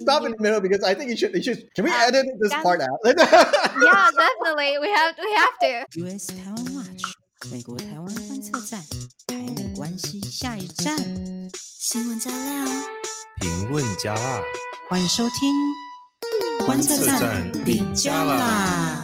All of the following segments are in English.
stop in the middle because I think you should. You should. Can we Uh, edit this yeah. part out? Yeah, definitely. We have we have to. US 台湾 Watch 美国台湾观测站，台美关系下一站，新闻加料，评论加辣，欢迎收听观测站底加啦。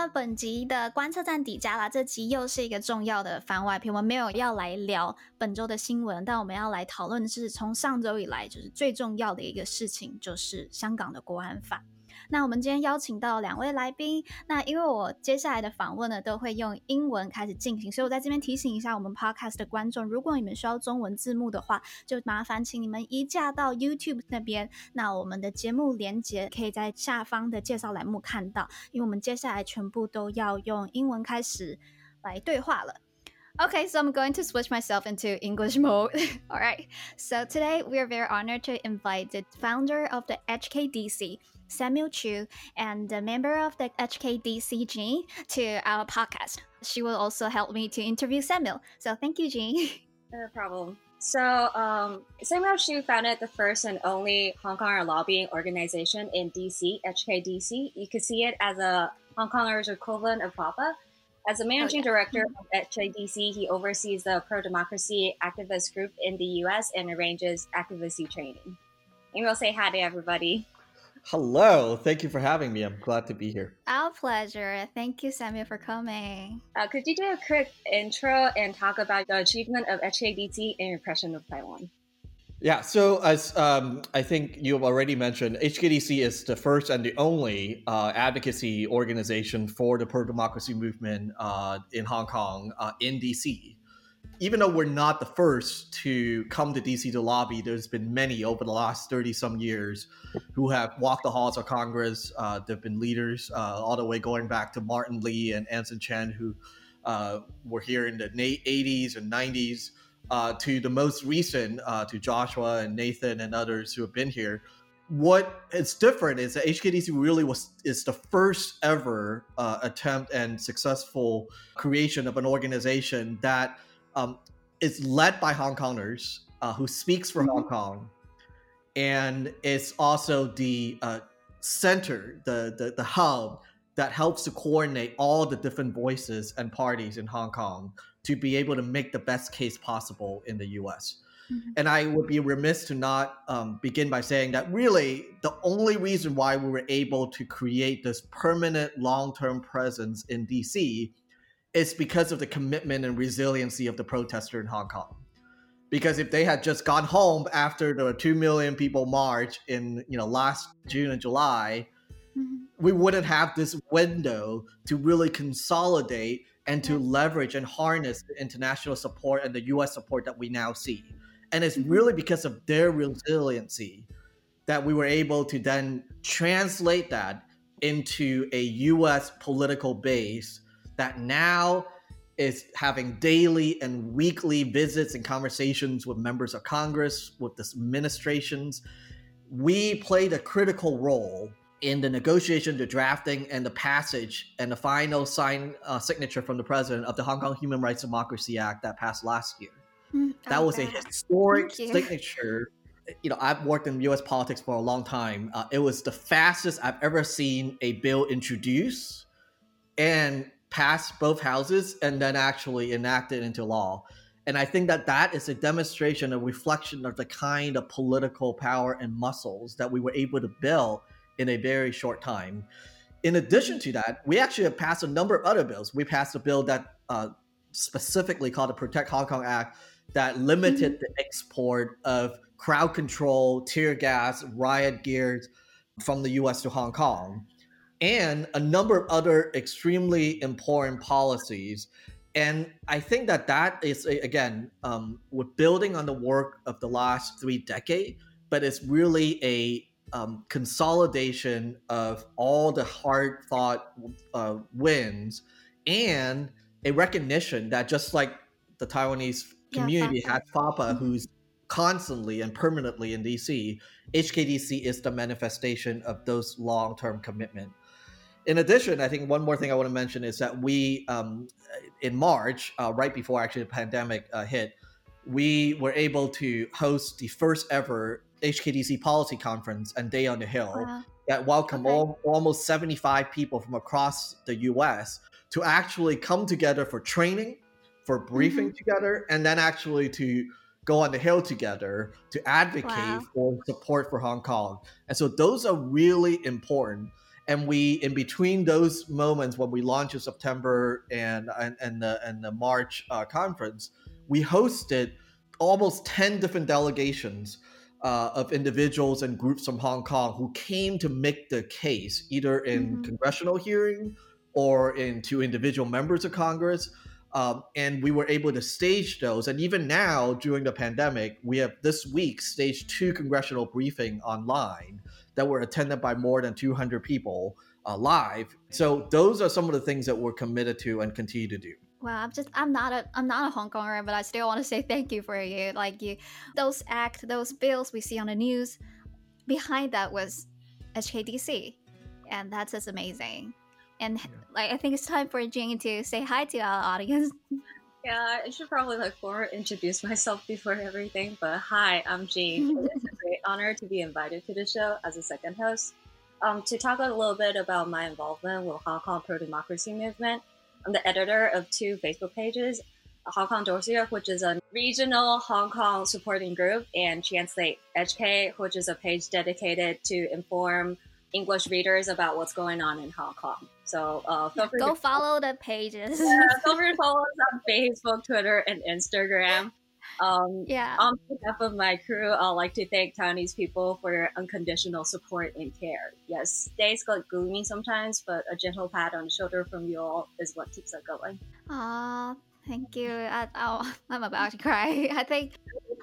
那本集的观测站底加啦！这集又是一个重要的番外篇，我们没有要来聊本周的新闻，但我们要来讨论的是从上周以来就是最重要的一个事情，就是香港的国安法。那我们今天邀请到两位来宾，那因为我接下来的访问呢都会用英文开始进行，所以我在这边提醒一下我们 podcast 的观众，如果你们需要中文字幕的话，就麻烦请你们移驾到 YouTube 那边。那我们的节目连接可以在下方的介绍栏目看到，因为我们接下来全部都要用英文开始来对话了。Okay, so I'm going to switch myself into English mode. All right. So today we are very honored to invite the founder of the HKDC, Samuel Chu, and a member of the HKDC, Jean, to our podcast. She will also help me to interview Samuel. So thank you, Jean. No problem. So, um, Samuel Chu founded the first and only Hong Konger lobbying organization in DC, HKDC. You could see it as a Hong Konger's equivalent of FAPA. As a managing yeah. director of HKDC, he oversees the pro democracy activist group in the US and arranges advocacy training. And we'll say hi to everybody. Hello, thank you for having me. I'm glad to be here. Our pleasure. Thank you, Samuel, for coming. Uh, could you do a quick intro and talk about the achievement of HKDC and impression of Taiwan? Yeah, so as um, I think you have already mentioned, HKDC is the first and the only uh, advocacy organization for the pro democracy movement uh, in Hong Kong, uh, in DC. Even though we're not the first to come to DC to lobby, there's been many over the last 30 some years who have walked the halls of Congress. Uh, there have been leaders uh, all the way going back to Martin Lee and Anson Chan, who uh, were here in the 80s and 90s uh, to the most recent, uh, to Joshua and Nathan and others who have been here. What is different is that HKDC really was is the first ever uh, attempt and successful creation of an organization that um, is led by Hong Kongers uh, who speaks for Hong Kong, and it's also the uh, center, the, the the hub that helps to coordinate all the different voices and parties in Hong Kong to be able to make the best case possible in the US. Mhm. And I would be remiss to not um, begin by saying that really the only reason why we were able to create this permanent long term presence in DC is because of the commitment and resiliency of the protester in Hong Kong. Because if they had just gone home after the 2 million people march in you know last June and July, Mhm. we wouldn't have this window to really consolidate and to leverage and harness the international support and the US support that we now see. And it's Mhm. really because of their resiliency that we were able to then translate that into a US political base that now is having daily and weekly visits and conversations with members of Congress, with the administrations. We played a critical role in the negotiation, the drafting, and the passage and the final sign uh, signature from the president of the Hong Kong Human Rights Democracy Act that passed last year. Mm, That oh, was a historic signature. You know, I've worked in U.S. politics for a long time. Uh, it was the fastest I've ever seen a bill introduced and pass both houses and then actually enacted into law. And I think that that is a demonstration, a reflection of the kind of political power and muscles that we were able to build in a very short time. In addition to that, we actually have passed a number of other bills. We passed a bill that uh, specifically called the Protect Hong Kong Act that limited the export of crowd control, tear gas, riot gears from the US to Hong Kong and a number of other extremely important policies. And I think that that is a- again, um, we're building on the work of the last three decades, but it's really a um, consolidation of all the hard fought uh, wins and a recognition that just like the Taiwanese Yeah, community FAPA. had FAPA, Mhm. who's constantly and permanently in DC, HKDC is the manifestation of those long term commitment. In addition, I think one more thing I want to mention is that we, um, in March, uh, right before actually the pandemic uh, hit, we were able to host the first ever HKDC Policy Conference and Day on the Hill Wow. that welcomed Okay. all, almost 75 people from across the US to actually come together for training, for briefing Mm-hmm. together, and then actually to go on the hill together to advocate Wow. for support for Hong Kong. And so those are really important. And we, in between those moments when we launched in September and and, and the and the March uh, conference, we hosted almost 10 different delegations uh, of individuals and groups from Hong Kong who came to make the case, either in Mhm. congressional hearing or into individual members of Congress. Um, and we were able to stage those. And even now, during the pandemic, we have this week staged two congressional briefing online that were attended by more than 200 people uh, live. So those are some of the things that we're committed to and continue to do. Well, I'm just I'm not a I'm not a Hong Konger, but I still want to say thank you for you. Like you, those act, those bills we see on the news, behind that was HKDC, and that's just amazing. And like I think it's time for Jane to say hi to our audience. Yeah, I should probably like forward introduce myself before everything. But hi, I'm Jean. it's a great honor to be invited to the show as a second host. Um, to talk a little bit about my involvement with Hong Kong pro democracy movement, I'm the editor of two Facebook pages, Hong Kong Dossier, which is a regional Hong Kong supporting group, and Translate HK, which is a page dedicated to inform English readers about what's going on in Hong Kong. So uh, feel free Go to follow the pages. yeah, feel free to follow us on Facebook, Twitter, and Instagram. Um, yeah. on behalf of my crew, I'd like to thank Taiwanese people for your unconditional support and care. Yes, days get gloomy sometimes, but a gentle pat on the shoulder from you all is what keeps us going. Aw, thank you. I, oh, I'm about to cry. I think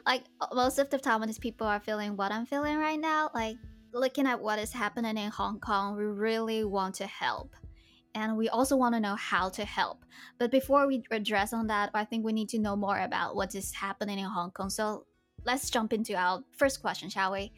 like most of the Taiwanese people are feeling what I'm feeling right now. Like looking at what is happening in Hong Kong, we really want to help. And we also want to know how to help. But before we address on that, I think we need to know more about what is happening in Hong Kong. So let's jump into our first question, shall we?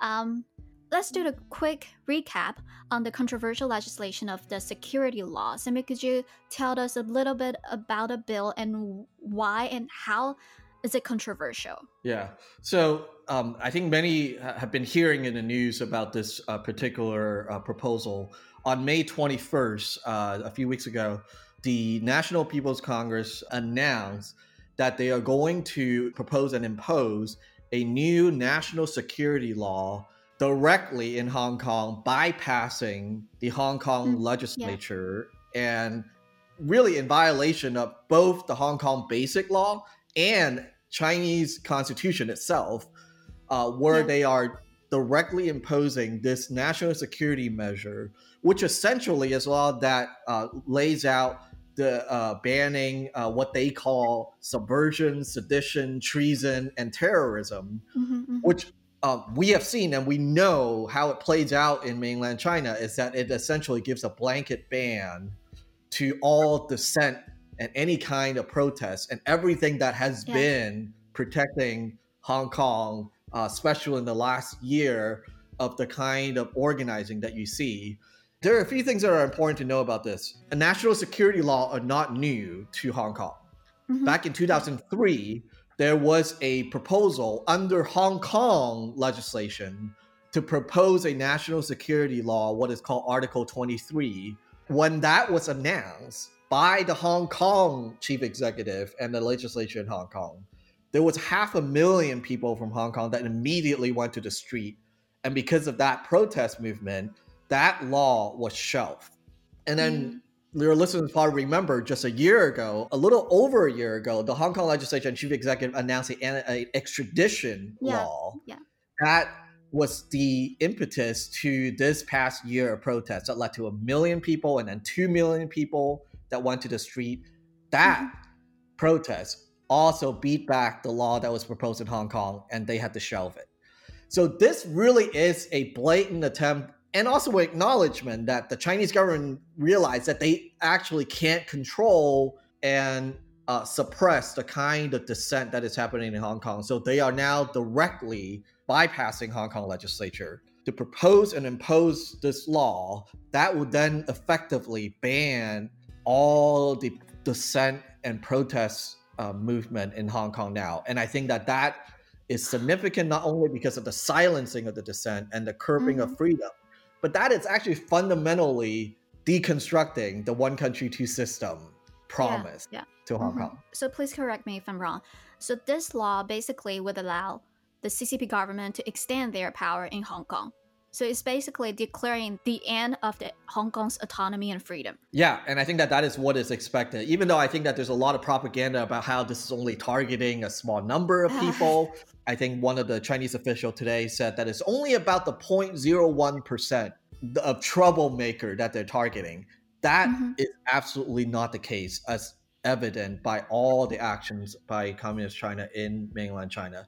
Um, let's do the quick recap on the controversial legislation of the security law. Sammy, could you tell us a little bit about the bill and why and how is it controversial? Yeah. So um, I think many have been hearing in the news about this uh, particular uh, proposal. On May 21st, uh, a few weeks ago, the National People's Congress announced that they are going to propose and impose a new national security law directly in Hong Kong, bypassing the Hong Kong Mm, legislature and really in violation of both the Hong Kong Basic Law and Chinese Constitution itself, uh, where Yeah. they are directly imposing this national security measure, which essentially is law that uh, lays out the uh, banning uh, what they call subversion, sedition, treason, and terrorism, Mhm, mhm. which uh, we have seen and we know how it plays out in mainland China is that it essentially gives a blanket ban to all dissent and any kind of protest and everything that has Yeah. been protecting Hong Kong, uh, especially in the last year of the kind of organizing that you see. There are a few things that are important to know about this. A national security law are not new to Hong Kong Mhm. back in 2003, there was a proposal under Hong Kong legislation to propose a national security law, what is called Article 23. When that was announced by the Hong Kong chief executive and the legislature in Hong Kong, there was half a million people from Hong Kong that immediately went to the street. And because of that protest movement, that law was shelved. And then your listeners probably remember just a year ago, a little over a year ago, the Hong Kong legislature and chief executive announced an extradition Yeah, law. yeah. That was the impetus to this past year of protests that led to a million people and then two million people that went to the street. That Mm-hmm. protest also beat back the law that was proposed in Hong Kong and they had to shelve it. So this really is a blatant attempt and also acknowledgement that the Chinese government realized that they actually can't control and uh, suppress the kind of dissent that is happening in Hong Kong. So they are now directly bypassing Hong Kong legislature to propose and impose this law that would then effectively ban all the dissent and protest uh, movement in Hong Kong now. And I think that that is significant not only because of the silencing of the dissent and the curbing Mhm. of freedom, but that it's actually fundamentally deconstructing the one country, two system promise yeah. to Hong Mhm. Kong. So please correct me if I'm wrong. So this law basically would allow the CCP government to extend their power in Hong Kong. So it's basically declaring the end of the Hong Kong's autonomy and freedom. Yeah, and I think that that is what is expected. Even though I think that there's a lot of propaganda about how this is only targeting a small number of people. I think one of the Chinese official today said that it's only about the 0.01% of troublemaker that they're targeting. That is Mhm. absolutely not the case, as evident by all the actions by Communist China in mainland China.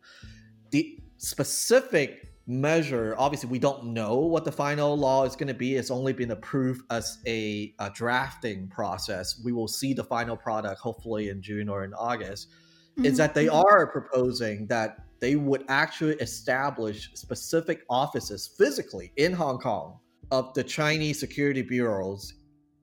The specific measure, obviously, we don't know what the final law is going to be. It's only been approved as a, a drafting process. We will see the final product hopefully in June or in August. Is Mhm, that they mhm. are proposing that they would actually establish specific offices physically in Hong Kong of the Chinese security bureaus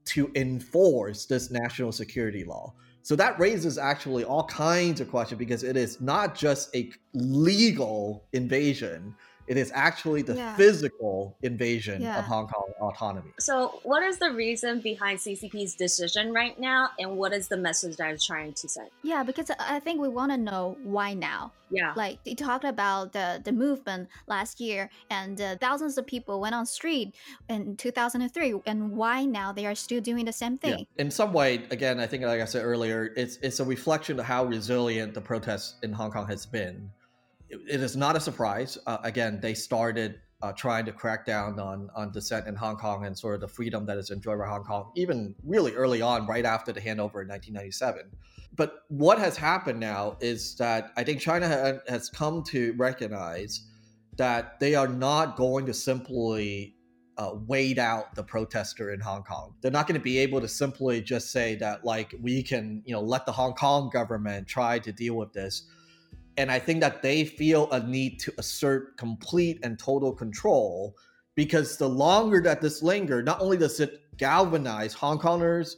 to enforce this national security law. So that raises actually all kinds of questions because it is not just a legal invasion, it is actually the Yeah. physical invasion Yeah. of Hong Kong autonomy. So, what is the reason behind CCP's decision right now, and what is the message that it's trying to send? Yeah, because I think we want to know why now. Yeah. Like they talked about the the movement last year, and uh, thousands of people went on street in 2003, and why now they are still doing the same thing? In some way, again, I think, like I said earlier, it's it's a reflection of how resilient the protests in Hong Kong has been. It, is not a surprise. Uh, again, they started uh, trying to crack down on on dissent in Hong Kong and sort of the freedom that is enjoyed by Hong Kong, even really early on, right after the handover in 1997. But what has happened now is that I think China ha- has come to recognize that they are not going to simply uh, wait out the protester in Hong Kong. They're not going to be able to simply just say that, like, we can, you know, let the Hong Kong government try to deal with this. And I think that they feel a need to assert complete and total control because the longer that this linger, not only does it galvanize Hong Kongers,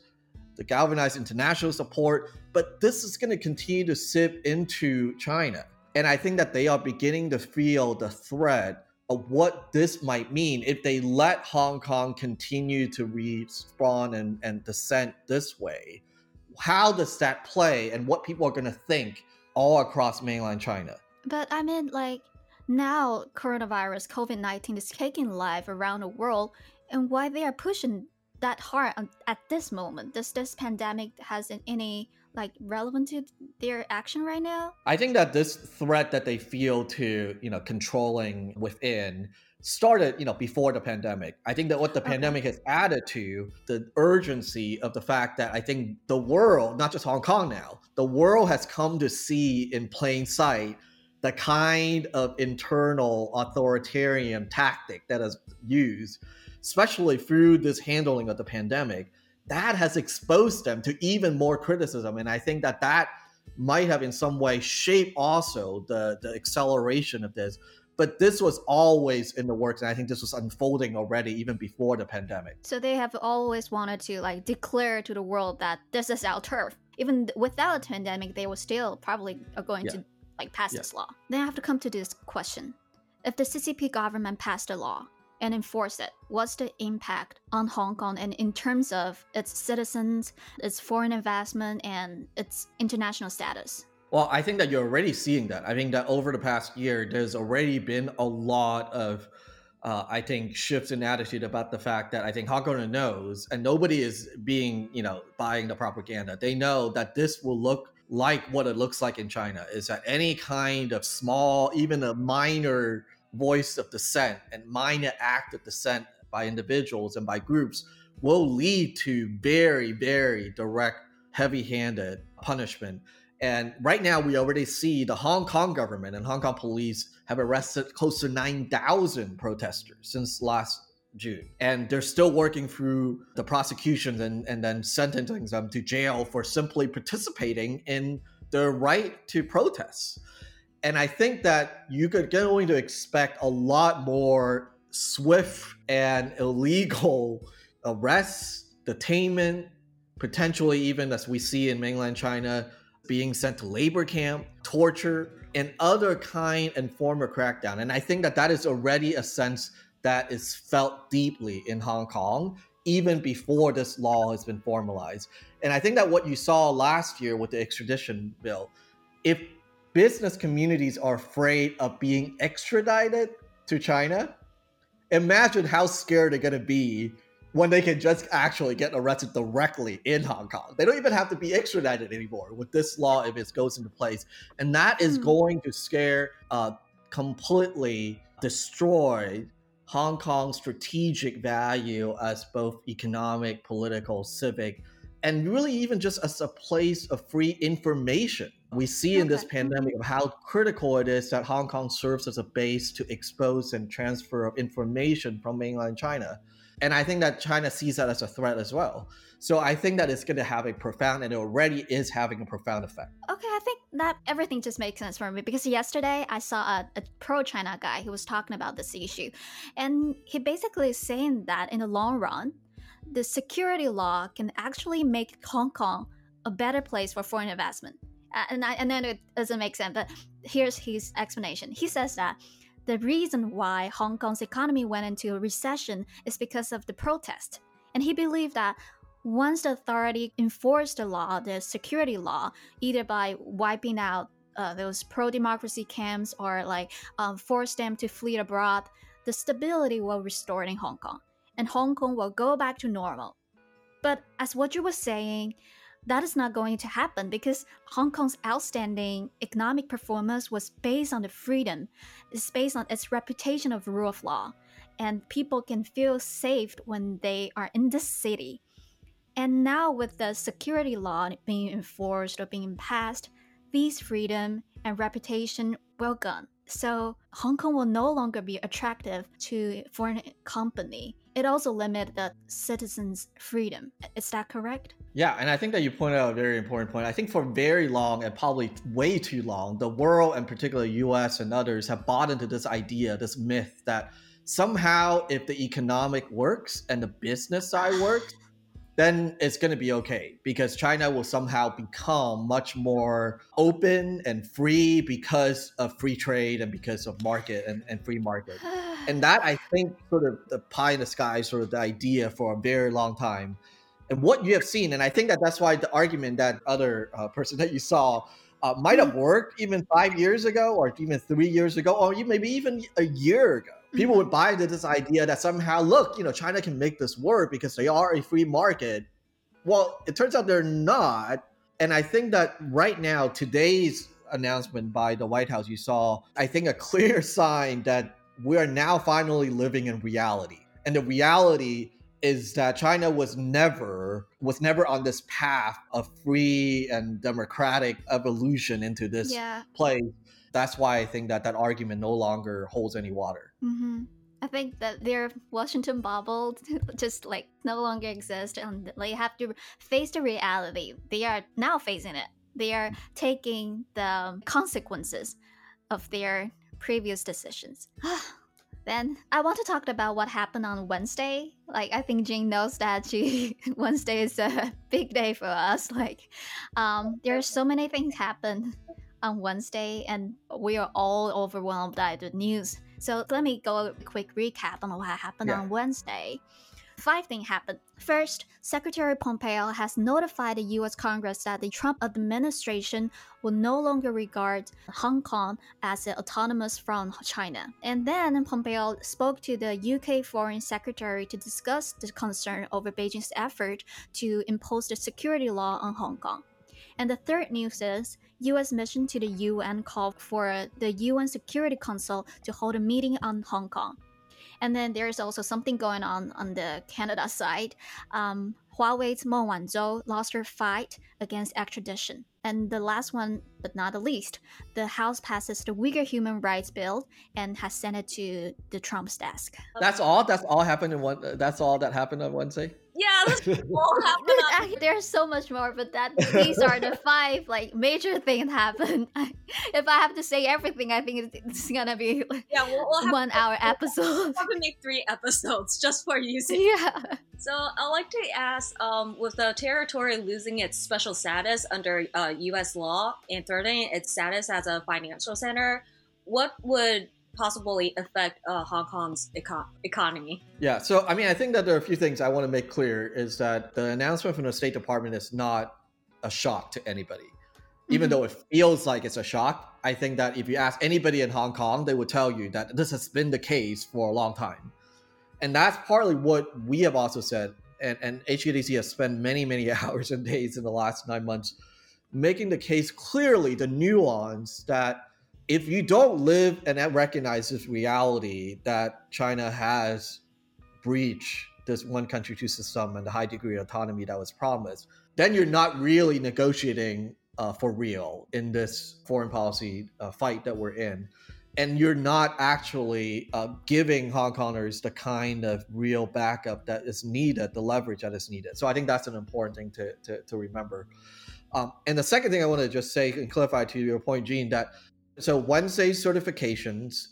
the galvanize international support, but this is going to continue to sip into China. And I think that they are beginning to feel the threat of what this might mean if they let Hong Kong continue to respawn and, and descent this way. How does that play and what people are going to think all across mainland China? But I mean, like now, coronavirus COVID 19 is taking life around the world, and why they are pushing that hard at this moment? Does this pandemic has any like relevant to their action right now? I think that this threat that they feel to, you know, controlling within started, you know, before the pandemic. I think that what the Okay. pandemic has added to the urgency of the fact that I think the world, not just Hong Kong now, the world has come to see in plain sight the kind of internal authoritarian tactic that is used, especially through this handling of the pandemic, that has exposed them to even more criticism. And I think that that might have in some way shaped also the, the acceleration of this. But this was always in the works, and I think this was unfolding already even before the pandemic. So they have always wanted to like declare to the world that this is our turf. Even without a pandemic, they were still probably going Yeah. to like pass Yeah. this law. Then I have to come to this question: If the CCP government passed a law and enforced it, what's the impact on Hong Kong and in terms of its citizens, its foreign investment, and its international status? Well, I think that you're already seeing that. I think that over the past year, there's already been a lot of, uh, I think, shifts in attitude about the fact that I think Hong Kong knows, and nobody is being, you know, buying the propaganda. They know that this will look like what it looks like in China. Is that any kind of small, even a minor voice of dissent and minor act of dissent by individuals and by groups will lead to very, very direct, heavy-handed punishment. And right now, we already see the Hong Kong government and Hong Kong police have arrested close to 9,000 protesters since last June. And they're still working through the prosecutions and, and then sentencing them to jail for simply participating in their right to protest. And I think that you could going to expect a lot more swift and illegal arrests, detainment, potentially even as we see in mainland China, being sent to labor camp, torture, and other kind and form of crackdown. And I think that that is already a sense that is felt deeply in Hong Kong even before this law has been formalized. And I think that what you saw last year with the extradition bill, if business communities are afraid of being extradited to China, imagine how scared they're going to be when they can just actually get arrested directly in Hong Kong. They don't even have to be extradited anymore with this law if it goes into place. And that is Hmm. going to scare, uh, completely destroy Hong Kong's strategic value as both economic, political, civic, and really even just as a place of free information. We see in this pandemic of how critical it is that Hong Kong serves as a base to expose and transfer of information from mainland China. And I think that China sees that as a threat as well. So I think that it's going to have a profound, and it already is having a profound effect. Okay, I think that everything just makes sense for me because yesterday I saw a, a pro China guy who was talking about this issue. And he basically is saying that in the long run, the security law can actually make Hong Kong a better place for foreign investment. And, I, and then it doesn't make sense, but here's his explanation. He says that the reason why Hong Kong's economy went into a recession is because of the protest. And he believed that once the authority enforced the law, the security law, either by wiping out uh, those pro-democracy camps or like um, force them to flee abroad, the stability will restore in Hong Kong, and Hong Kong will go back to normal. But as what you were saying, that is not going to happen because Hong Kong's outstanding economic performance was based on the freedom, it's based on its reputation of rule of law, and people can feel safe when they are in this city. And now, with the security law being enforced or being passed, these freedom and reputation will gone. So Hong Kong will no longer be attractive to foreign company. It also limit the citizens' freedom. Is that correct? Yeah, and I think that you pointed out a very important point. I think for very long and probably way too long, the world and particularly US and others have bought into this idea, this myth that somehow if the economic works and the business side works, then it's going to be okay because China will somehow become much more open and free because of free trade and because of market and, and free market. And that I think sort of the pie in the sky sort of the idea for a very long time. And what you have seen, and I think that that's why the argument that other uh, person that you saw uh, might have worked even five years ago, or even three years ago, or even- maybe even a year ago. People would mm-hmm. buy into this idea that somehow, look, you know, China can make this work because they are a free market. Well, it turns out they're not. And I think that right now, today's announcement by the White House, you saw, I think, a clear sign that we are now finally living in reality. And the reality is that China was never was never on this path of free and democratic evolution into this yeah. place. That's why I think that that argument no longer holds any water. hmm I think that their Washington bubble just like no longer exists, and they have to face the reality. They are now facing it. They are taking the consequences of their previous decisions. then I want to talk about what happened on Wednesday. Like I think Jane knows that she Wednesday is a big day for us. Like um, there are so many things happen on Wednesday, and we are all overwhelmed by the news. So let me go a quick recap on what happened Yeah. on Wednesday. Five things happened. First, Secretary Pompeo has notified the US Congress that the Trump administration will no longer regard Hong Kong as an autonomous from China. And then Pompeo spoke to the UK Foreign Secretary to discuss the concern over Beijing's effort to impose the security law on Hong Kong. And the third news is US mission to the UN called for the UN Security Council to hold a meeting on Hong Kong. And then there's also something going on on the Canada side. Um, Huawei's Meng Wanzhou lost her fight against extradition. And the last one, but not the least, the House passes the Uyghur Human Rights Bill and has sent it to the Trump's desk. That's all. That's all happened in one. That's all that happened on Wednesday. Yeah, this all happened on there's so much more, but that these are the five like major things happen. if I have to say everything, I think it's, it's gonna be like, yeah, we'll, we'll have one to, hour we'll episode. have to make three episodes just for using. yeah. So I'd like to ask, um, with the territory losing its special status under uh, U.S. law and threatening its status as a financial center, what would possibly affect uh, Hong Kong's eco- economy? Yeah, so I mean, I think that there are a few things I want to make clear is that the announcement from the State Department is not a shock to anybody. Even Mhm. though it feels like it's a shock, I think that if you ask anybody in Hong Kong, they would tell you that this has been the case for a long time. And that's partly what we have also said. And, and HKDC has spent many, many hours and days in the last nine months making the case clearly the nuance that if you don't live and recognize this reality that China has breached this one country, two system and the high degree of autonomy that was promised, then you're not really negotiating uh, for real in this foreign policy uh, fight that we're in. And you're not actually uh, giving Hong Kongers the kind of real backup that is needed, the leverage that is needed. So I think that's an important thing to, to, to remember. Um, and the second thing I want to just say and clarify to your point, Gene, that so Wednesday's certifications,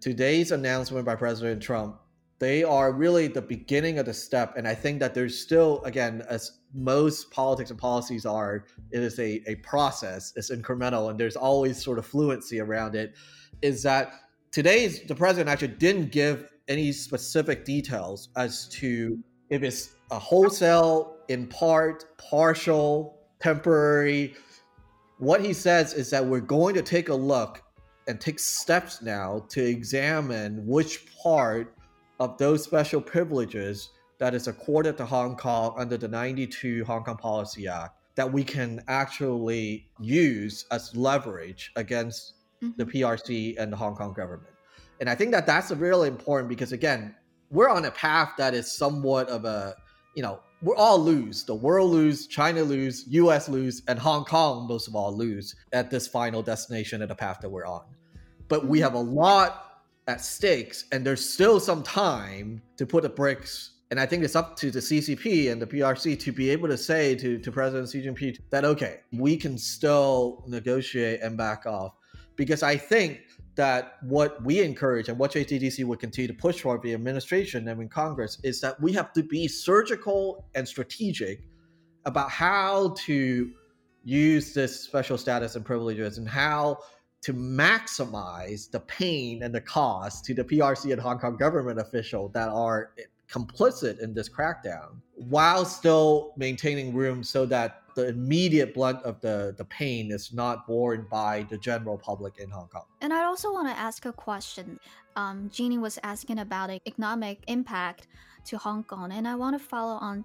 today's announcement by President Trump, they are really the beginning of the step. And I think that there's still, again, as most politics and policies are, it is a, a process, it's incremental, and there's always sort of fluency around it. Is that today's the president actually didn't give any specific details as to if it's a wholesale, in part, partial, temporary. What he says is that we're going to take a look and take steps now to examine which part of those special privileges that is accorded to Hong Kong under the 92 Hong Kong Policy Act that we can actually use as leverage against the Mhm. PRC and the Hong Kong government. And I think that that's really important because again, we're on a path that is somewhat of a, you know, we're all lose. The world lose, China lose, US lose, and Hong Kong most of all lose at this final destination of the path that we're on. But we have a lot at stakes and there's still some time to put the bricks and I think it's up to the CCP and the PRC to be able to say to, to President Xi Jinping that, okay, we can still negotiate and back off. Because I think that what we encourage and what HKDC would continue to push for the administration and in Congress is that we have to be surgical and strategic about how to use this special status and privileges and how to maximize the pain and the cost to the PRC and Hong Kong government official that are complicit in this crackdown while still maintaining room so that the immediate blunt of the, the pain is not borne by the general public in Hong Kong. And I also want to ask a question. Um, Jeannie was asking about the economic impact to Hong Kong, and I want to follow on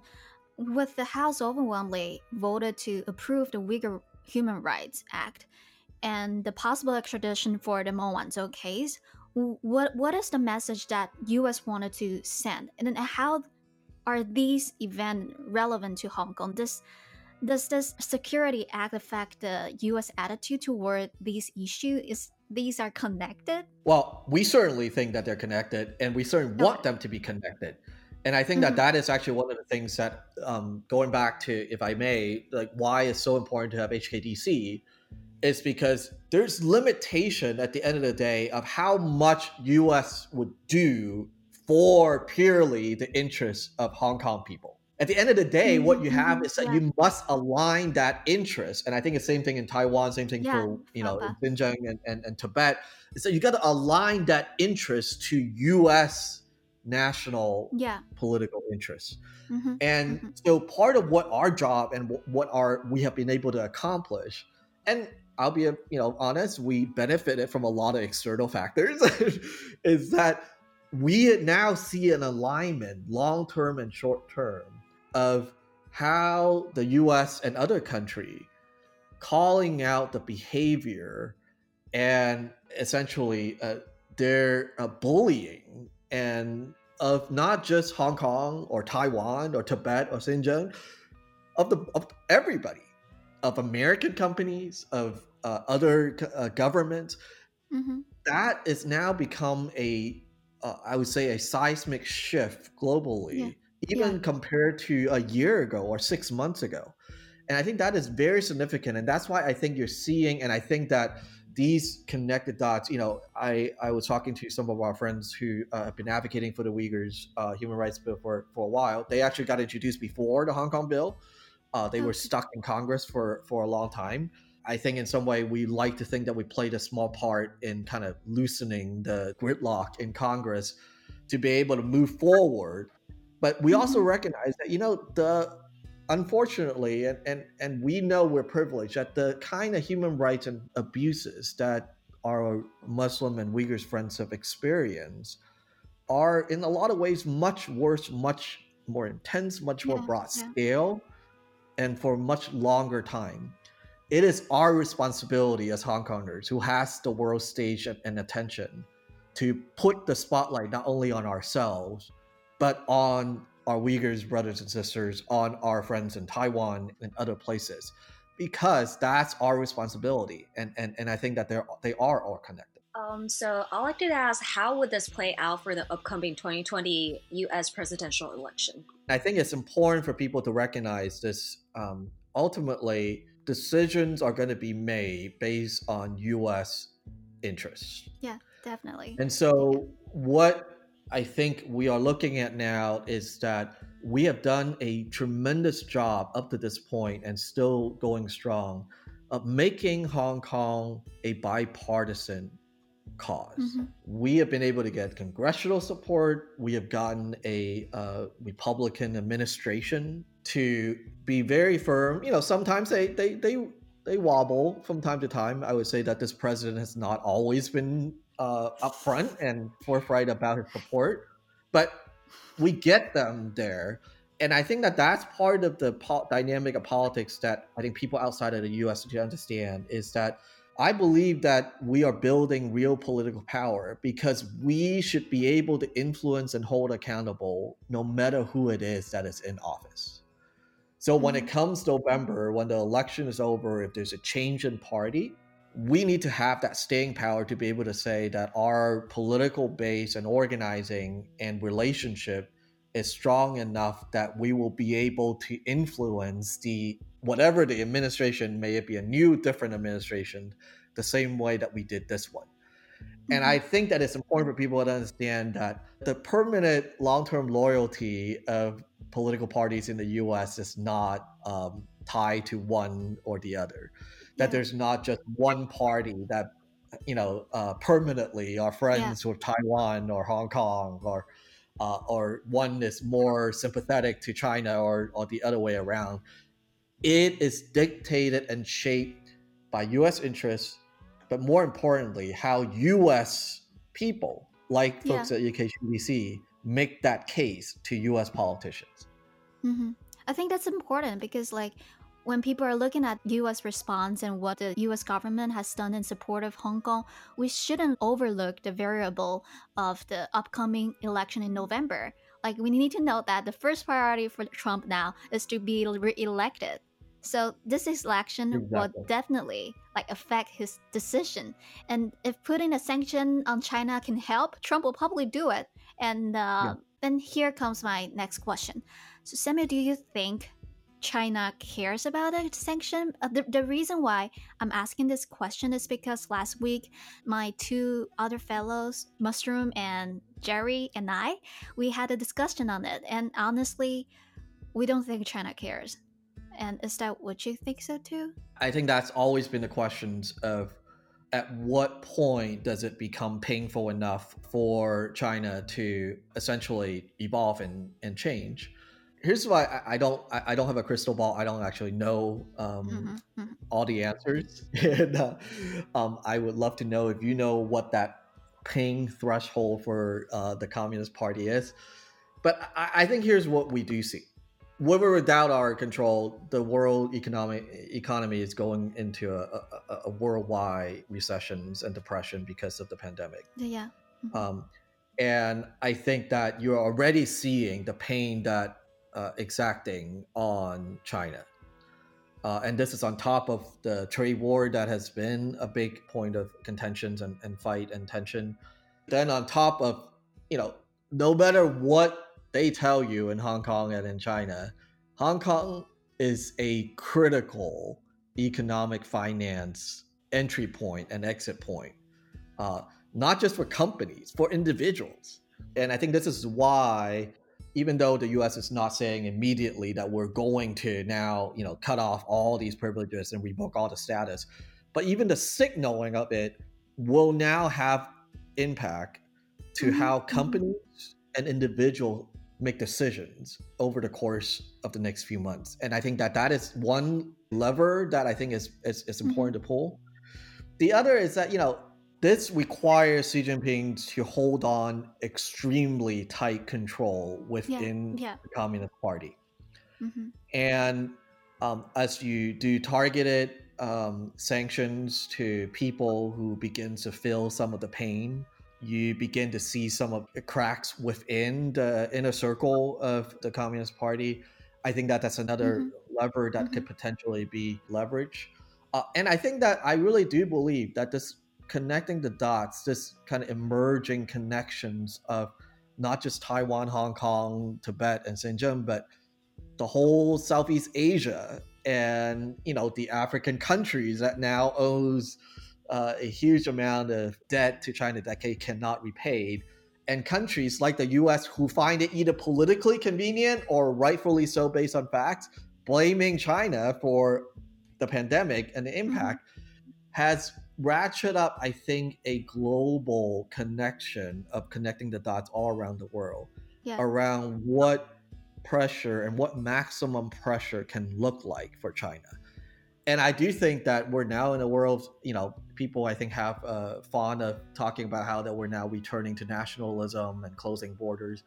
with the House overwhelmingly voted to approve the Uyghur Human Rights Act and the possible extradition for the Meng Wanzhou case. What what is the message that U.S. wanted to send, and how are these events relevant to Hong Kong? Does does this Security Act affect the U.S. attitude toward these issues? Is these are connected? Well, we certainly think that they're connected, and we certainly want them to be connected. And I think Mhm. that that is actually one of the things that, um, going back to, if I may, like why it's so important to have HKDC, is because there's limitation at the end of the day of how much U.S. would do for purely the interests of Hong Kong people. At the end of the day, what you have Mhm, is that yeah. you must align that interest, and I think the same thing in Taiwan, same thing Yeah, for you know in Xinjiang and, and, and Tibet. So you got to align that interest to U.S. national Yeah. political interests. hmm And Mhm. so part of what our job and what our we have been able to accomplish, and I'll be you know honest, we benefited from a lot of external factors, is that we now see an alignment, long term and short term, of how the U.S. and other country calling out the behavior and essentially uh, their uh, bullying and of not just Hong Kong or Taiwan or Tibet or Xinjiang, of the of everybody, of American companies, of uh, other uh, governments. hmm That is now become a, uh, I would say, a seismic shift globally even Yeah. compared to a year ago or six months ago. And I think that is very significant. And that's why I think you're seeing, and I think that these connected dots, you know, I, I was talking to some of our friends who uh, have been advocating for the Uyghurs uh, human rights bill for, for a while. They actually got introduced before the Hong Kong bill. Uh, they were stuck in Congress for, for a long time. I think in some way we like to think that we played a small part in kind of loosening the gridlock in Congress to be able to move forward. But we also Mhm. recognize that, you know, the unfortunately, and, and, and we know we're privileged, that the kind of human rights and abuses that our Muslim and Uyghurs friends have experienced are in a lot of ways much worse, much more intense, much more Yeah, broad yeah. scale, and for much longer time. It is our responsibility as Hong Kongers who has the world stage and, and attention to put the spotlight not only on ourselves, but on our Uyghurs brothers and sisters, on our friends in Taiwan and other places, because that's our responsibility. And and, and I think that they're they are all connected. Um, so I'd like to ask, how would this play out for the upcoming 2020 U.S. presidential election? I think it's important for people to recognize this. Um, ultimately, decisions are going to be made based on U.S. interests. Yeah, definitely. And so, what I think we are looking at now is that we have done a tremendous job up to this point and still going strong of making Hong Kong a bipartisan because Mhm. we have been able to get congressional support. We have gotten a uh, Republican administration to be very firm. You know, sometimes they they they they wobble from time to time. I would say that this president has not always been uh, upfront and forthright about his support, but we get them there. And I think that that's part of the po- dynamic of politics that I think people outside of the U.S. need to understand is that I believe that we are building real political power because we should be able to influence and hold accountable no matter who it is that is in office. So when it comes November, when the election is over, if there's a change in party, we need to have that staying power to be able to say that our political base and organizing and relationship is strong enough that we will be able to influence the whatever the administration may it be a new different administration the same way that we did this one. And i think that it's important for people to understand that the permanent long-term loyalty of political parties in the us is not um, tied to one or the other that Yeah. there's not just one party that you know uh, permanently are friends with taiwan or hong kong or uh, or one is more sympathetic to China or, or the other way around. It is dictated and shaped by US interests, but more importantly, how US people, like folks at HKDC, make that case to US politicians. hmm I think that's important because, like, when people are looking at U.S. response and what the U.S. government has done in support of Hong Kong, we shouldn't overlook the variable of the upcoming election in November. Like, we need to know that the first priority for Trump now is to be re-elected. So this election Exactly. will definitely like affect his decision. And if putting a sanction on China can help, Trump will probably do it. And uh, then here comes my next question. So, Samuel, do you think China cares about a sanction? Uh, the, the reason why I'm asking this question is because last week, my two other fellows, Mushroom and Jerry, and I, we had a discussion on it. And honestly, we don't think China cares. And is that what you think so too? I think that's always been the questions of at what point does it become painful enough for China to essentially evolve and, and change? Here's why I, I don't I, I don't have a crystal ball. I don't actually know um, Mhm, mhm. all the answers, and uh, um, I would love to know if you know what that pain threshold for uh, the Communist Party is. But I, I think here's what we do see: we're without our control, the world economic economy is going into a, a, a worldwide recessions and depression because of the pandemic. Yeah. Mhm. Um, and I think that you're already seeing the pain that uh, exacting on China. Uh, and this is on top of the trade war that has been a big point of contentions and, and fight and tension. Then on top of, you know, no matter what they tell you in Hong Kong and in China, Hong Kong is a critical economic finance entry point and exit point, uh, not just for companies, for individuals. And I think this is why, even though the U.S. is not saying immediately that we're going to now, you know, cut off all these privileges and revoke all the status, but even the signaling of it will now have impact to Mhm, how mhm. companies and individuals make decisions over the course of the next few months. And I think that that is one lever that I think is is, is important to pull. The other is that you know this requires Xi Jinping to hold on extremely tight control within yeah. the Communist Party. hmm And um, as you do targeted um, sanctions to people who begin to feel some of the pain, you begin to see some of the cracks within the inner circle of the Communist Party. I think that that's another Mhm. lever that could potentially be leveraged. Uh, and I think that I really do believe that this connecting the dots, this kind of emerging connections of not just Taiwan, Hong Kong, Tibet, and Xinjiang, but the whole Southeast Asia and you know the African countries that now owes uh, a huge amount of debt to China that they cannot repay, and countries like the U.S. who find it either politically convenient or rightfully so based on facts, blaming China for the pandemic and the impact, has ratcheted up, I think, a global connection of connecting the dots all around the world Yeah. around what pressure and what maximum pressure can look like for China. And I do think that we're now in a world, you know, people I think have uh, fond of talking about how that we're now returning to nationalism and closing borders.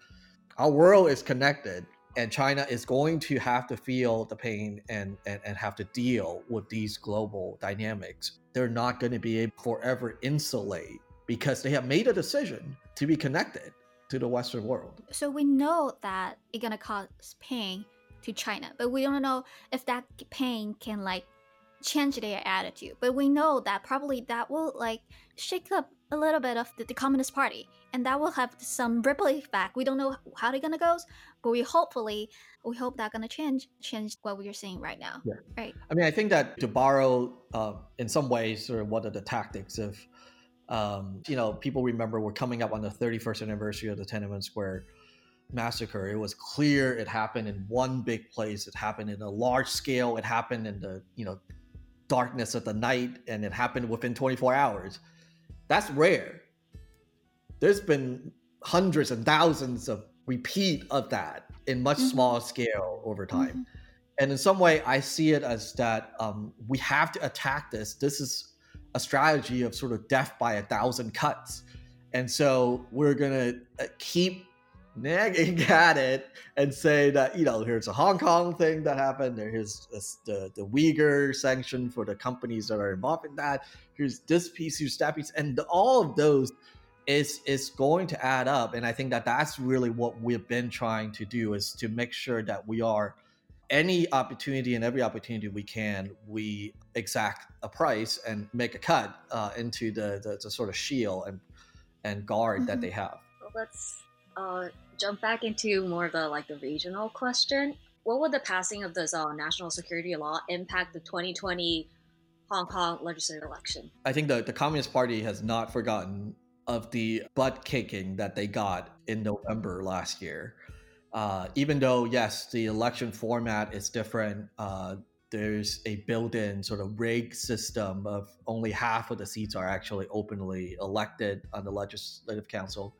Our world is connected, and China is going to have to feel the pain and, and, and have to deal with these global dynamics. They're not going to be able to forever insulate because they have made a decision to be connected to the Western world. So we know that it's gonna cause pain to China, but we don't know if that pain can like change their attitude. But we know that probably that will like shake up a little bit of the, the Communist Party, and that will have some ripple effect. We don't know how they're gonna go, but we hopefully we hope that gonna change change what we are seeing right now. Yeah. Right. I mean, I think that to borrow, uh, in some ways, sort of what are the tactics of, um, you know, people remember we're coming up on the 31st anniversary of the Tiananmen Square massacre. It was clear it happened in one big place. It happened in a large scale. It happened in the, you know, darkness of the night, and it happened within 24 hours. That's rare. There's been hundreds and thousands of repeat of that in much Mhm. smaller scale over time Mhm. and in some way i see it as that um, we have to attack this this is a strategy of sort of death by a thousand cuts and so we're gonna uh, keep nagging at it and say that you know here's a hong kong thing that happened there's this, the, the uyghur sanction for the companies that are involved in that here's this piece here's that piece and all of those is is going to add up and i think that that's really what we've been trying to do is to make sure that we are any opportunity and every opportunity we can, we exact a price and make a cut uh, into the, the, the sort of shield and and guard that Mhm. they have. Well, let's uh, jump back into more of the like the regional question. What would the passing of this uh, national security law impact the 2020 Hong Kong legislative election? I think the, the Communist Party has not forgotten of the butt kicking that they got in November last year. Uh, even though, yes, the election format is different, uh, there's a built-in sort of rig system of only half of the seats are actually openly elected on the legislative council.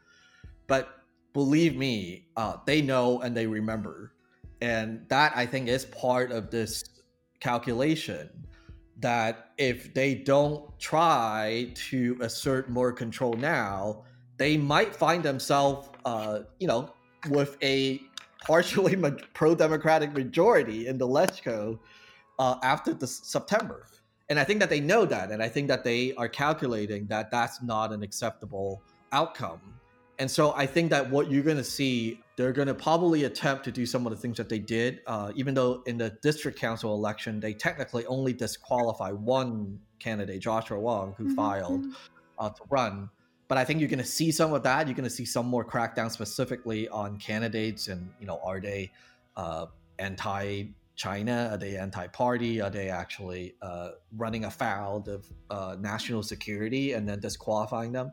But believe me, uh, they know and they remember, and that I think is part of this calculation. That if they don't try to assert more control now, they might find themselves, uh, you know, with a partially ma- pro-democratic majority in the LegCo uh, after the September. And I think that they know that, and I think that they are calculating that that's not an acceptable outcome. And so I think that what you're going to see, they're going to probably attempt to do some of the things that they did, uh, even though in the district council election they technically only disqualify one candidate, Joshua Wong, who Mhm, filed mhm. uh, to run. but I think you're going to see some of that. You're going to see some more crackdown specifically on candidates, and you know, are they uh, anti-China? Are they anti-party? Are they actually uh, running afoul of uh, national security and then disqualifying them,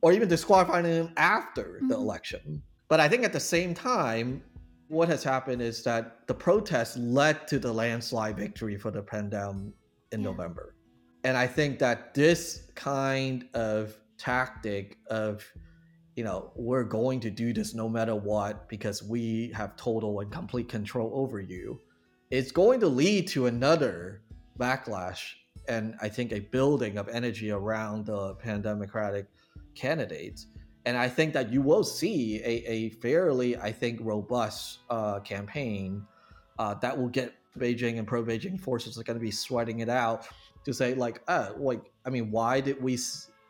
or even disqualifying them after mm-hmm. the election? But I think at the same time, what has happened is that the protests led to the landslide victory for the Pandem in yeah. November. And I think that this kind of tactic of, you know, we're going to do this no matter what because we have total and complete control over you, it's going to lead to another backlash and I think a building of energy around the pandemocratic candidates and I think that you will see a, a fairly, I think, robust uh, campaign uh, that will get Beijing and pro Beijing forces are going to be sweating it out to say like, uh, like, I mean, why did we,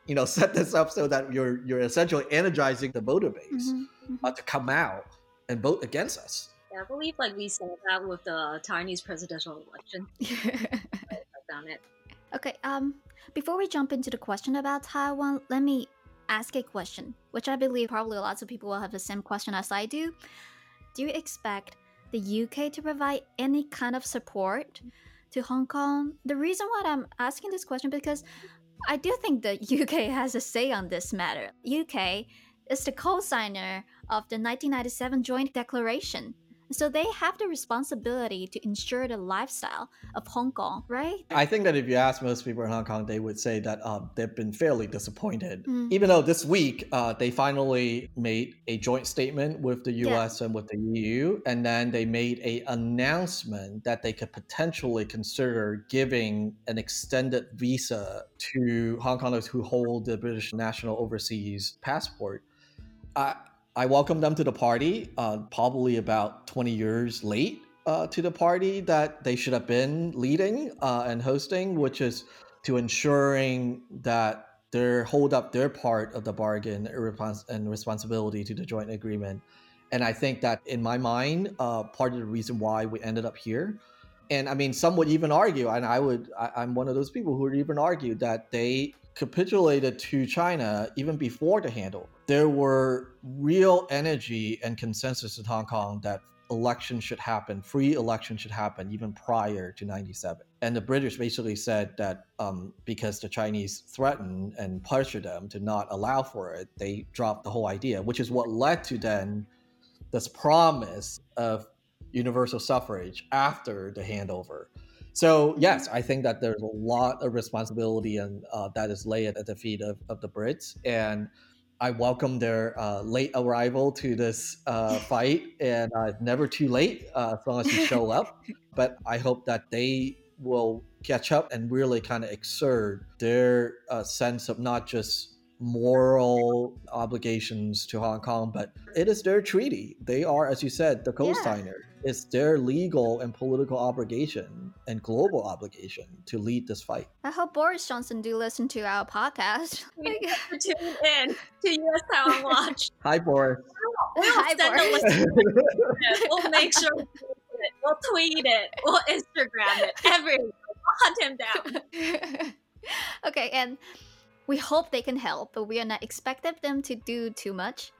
you know, set this up so that you're you're essentially energizing the voter base mm-hmm, mm-hmm. Uh, to come out and vote against us? Yeah, I believe like we saw that with the Chinese presidential election. I found it. Okay. Um. Before we jump into the question about Taiwan, let me ask a question, which I believe probably lots of people will have the same question as I do. Do you expect the UK to provide any kind of support to Hong Kong? The reason why I'm asking this question because I do think the UK has a say on this matter. UK is the co-signer of the 1997 Joint Declaration so they have the responsibility to ensure the lifestyle of Hong Kong, right? I think that if you ask most people in Hong Kong, they would say that um, they've been fairly disappointed. Mm. Even though this week uh, they finally made a joint statement with the US yeah. and with the EU, and then they made a announcement that they could potentially consider giving an extended visa to Hong Kongers who hold the British national overseas passport. Uh, I welcomed them to the party, uh, probably about 20 years late uh, to the party that they should have been leading uh, and hosting, which is to ensuring that they hold up their part of the bargain and responsibility to the joint agreement. And I think that, in my mind, uh, part of the reason why we ended up here, and I mean, some would even argue, and I would, I, am one of those people who would even argue that they capitulated to China even before the handover. There were real energy and consensus in Hong Kong that election should happen, free election should happen even prior to 97. And the British basically said that um, because the Chinese threatened and pressured them to not allow for it, they dropped the whole idea, which is what led to then this promise of universal suffrage after the handover. So yes, I think that there's a lot of responsibility and uh, that is laid at the feet of, of the Brits, and I welcome their uh, late arrival to this uh, fight, and uh, never too late uh, as long as you show up. But I hope that they will catch up and really kind of exert their uh, sense of not just moral obligations to Hong Kong, but it is their treaty. They are, as you said, the co-signer. Yeah it's their legal and political obligation and global obligation to lead this fight. I hope Boris Johnson do listen to our podcast. We tune in to US Taiwan Watch. Hi, Boris. We'll, we'll Hi, Boris. we'll make sure we'll, it. we'll tweet it. We'll Instagram it. Everywhere. We'll hunt him down. okay, and we hope they can help, but we are not expecting them to do too much.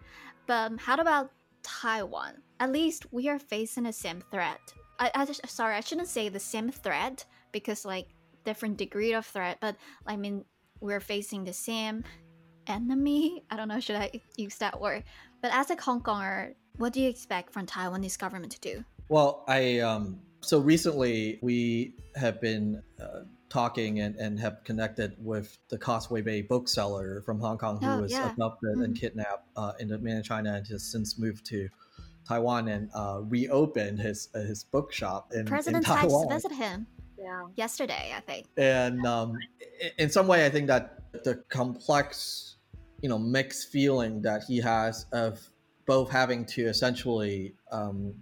But um, how about Taiwan? at least we are facing the same threat. I, I sorry, I shouldn't say the same threat because like different degree of threat, but I mean we're facing the same enemy. I don't know should I use that word, but as a Hong Konger, what do you expect from Taiwanese government to do? Well, I um so recently we have been uh, talking and, and have connected with the Causeway Bay bookseller from Hong Kong who oh, was yeah. abducted mm-hmm. and kidnapped uh, in mainland China and has since moved to Taiwan and uh, reopened his uh, his bookshop in, President in Taiwan. to visit him. Yeah. Yesterday, I think. And um, in some way, I think that the complex, you know, mixed feeling that he has of both having to essentially um,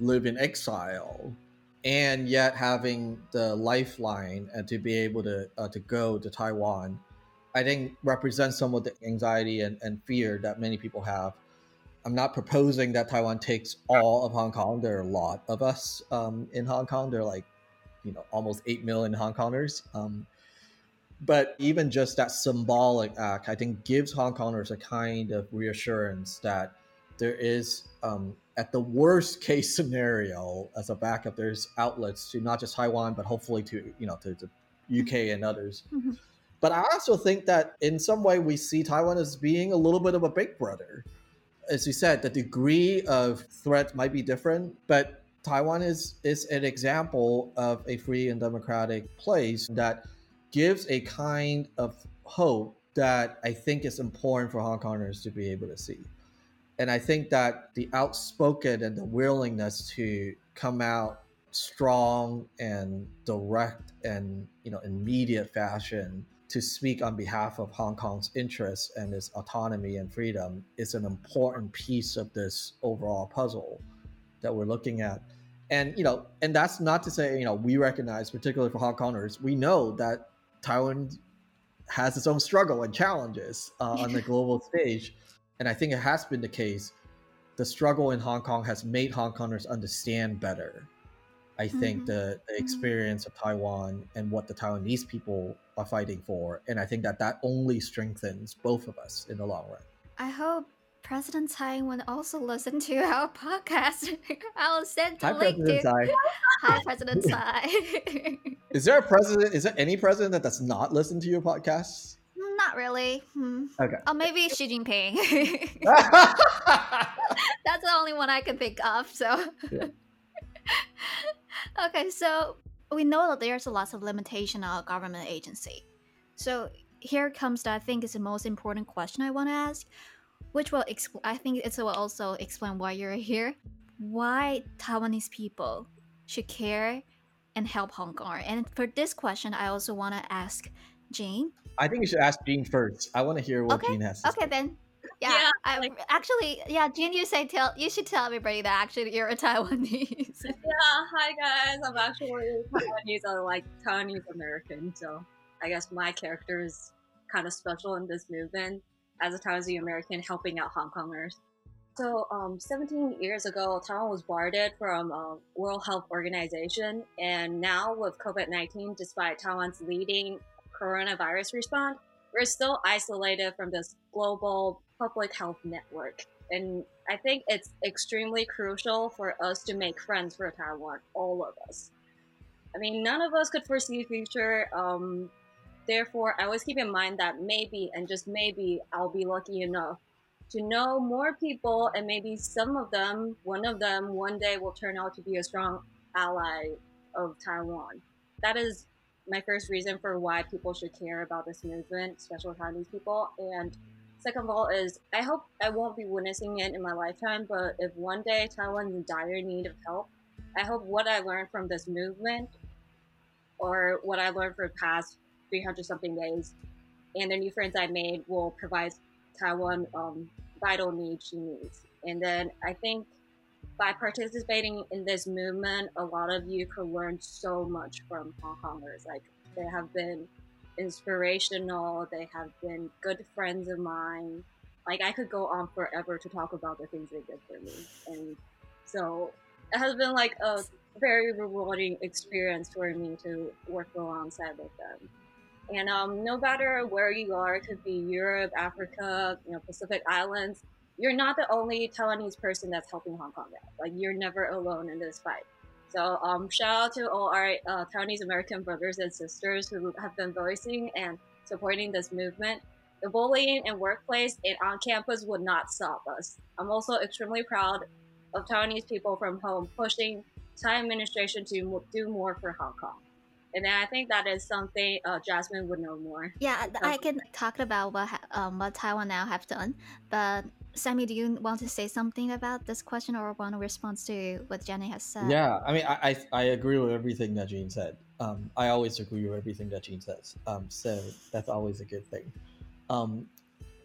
live in exile and yet having the lifeline and to be able to uh, to go to Taiwan, I think represents some of the anxiety and, and fear that many people have I'm not proposing that Taiwan takes all of Hong Kong. There are a lot of us um, in Hong Kong. There are like, you know, almost eight million Hong Kongers. Um, But even just that symbolic act, I think, gives Hong Kongers a kind of reassurance that there is, um, at the worst case scenario, as a backup, there's outlets to not just Taiwan, but hopefully to you know to, to UK and others. Mhm. But I also think that in some way we see Taiwan as being a little bit of a big brother. As you said, the degree of threat might be different, but Taiwan is is an example of a free and democratic place that gives a kind of hope that I think is important for Hong Kongers to be able to see. And I think that the outspoken and the willingness to come out strong and direct and you know immediate fashion to speak on behalf of Hong Kong's interests and its autonomy and freedom is an important piece of this overall puzzle that we're looking at. And you know, and that's not to say you know we recognize, particularly for Hong Kongers, we know that Taiwan has its own struggle and challenges uh, on the global stage, and I think it has been the case. The struggle in Hong Kong has made Hong Kongers understand better. I think Mhm. the, the experience of Taiwan and what the Taiwanese people are fighting for, and I think that that only strengthens both of us in the long run. I hope President Tsai would also listen to our podcast. I'll send the Hi, link President to. Tsai. Hi, President Tsai. Is there a president? Is there any president that does not listen to your podcasts? Not really. Hmm. Okay. Oh, maybe Xi Jinping. That's the only one I can think of. So, Yeah. okay. So we know that there's a lot of limitation on government agency. So here comes that I think is the most important question I want to ask, which will expl- I think it will also explain why you're here. Why Taiwanese people should care and help Hong Kong? And for this question, I also want to ask Jane. I think you should ask Jean first. I want to hear what Okay, Jean has to Okay say. then. Yeah, Yeah, I, like- actually, yeah, Jean, you say tell you should tell everybody that actually you're a Taiwanese. Yeah, hi guys. I'm actually Taiwanese. I'm like Taiwanese American. So I guess my character is kind of special in this movement as a Taiwanese American helping out Hong Kongers. So, um, 17 years ago, Taiwan was barred from uh, World Health Organization, and now with COVID-19, despite Taiwan's leading coronavirus response, we're still isolated from this global public health network. And I think it's extremely crucial for us to make friends for Taiwan, all of us. I mean, none of us could foresee the future. Um, therefore, I always keep in mind that maybe and just maybe I'll be lucky enough to know more people, and maybe some of them, one of them, one day will turn out to be a strong ally of Taiwan. That is my first reason for why people should care about this movement, especially Taiwanese people. And second of all, is I hope I won't be witnessing it in my lifetime, but if one day Taiwan's in dire need of help, I hope what I learned from this movement or what I learned for the past 300 something days and the new friends I made will provide Taiwan um, vital needs she needs. And then I think by participating in this movement, a lot of you could learn so much from Hong Kongers. Like they have been inspirational, they have been good friends of mine. Like I could go on forever to talk about the things they did for me. And so it has been like a very rewarding experience for me to work alongside with them. And um, no matter where you are, it could be Europe, Africa, you know, Pacific Islands, you're not the only Taiwanese person that's helping Hong Kong out. Like you're never alone in this fight. So um, shout out to all our uh, Taiwanese American brothers and sisters who have been voicing and supporting this movement. The bullying in workplace and on campus would not stop us. I'm also extremely proud of Taiwanese people from home pushing Tsai administration to do more for Hong Kong. And then I think that is something uh, Jasmine would know more. yeah, I can talk about what ha- um, what Taiwan now have done. But Sammy, do you want to say something about this question or want to respond to what Jenny has said? Yeah, I mean, I, I I agree with everything that Jean said. Um, I always agree with everything that Jean says. Um, so that's always a good thing. Um,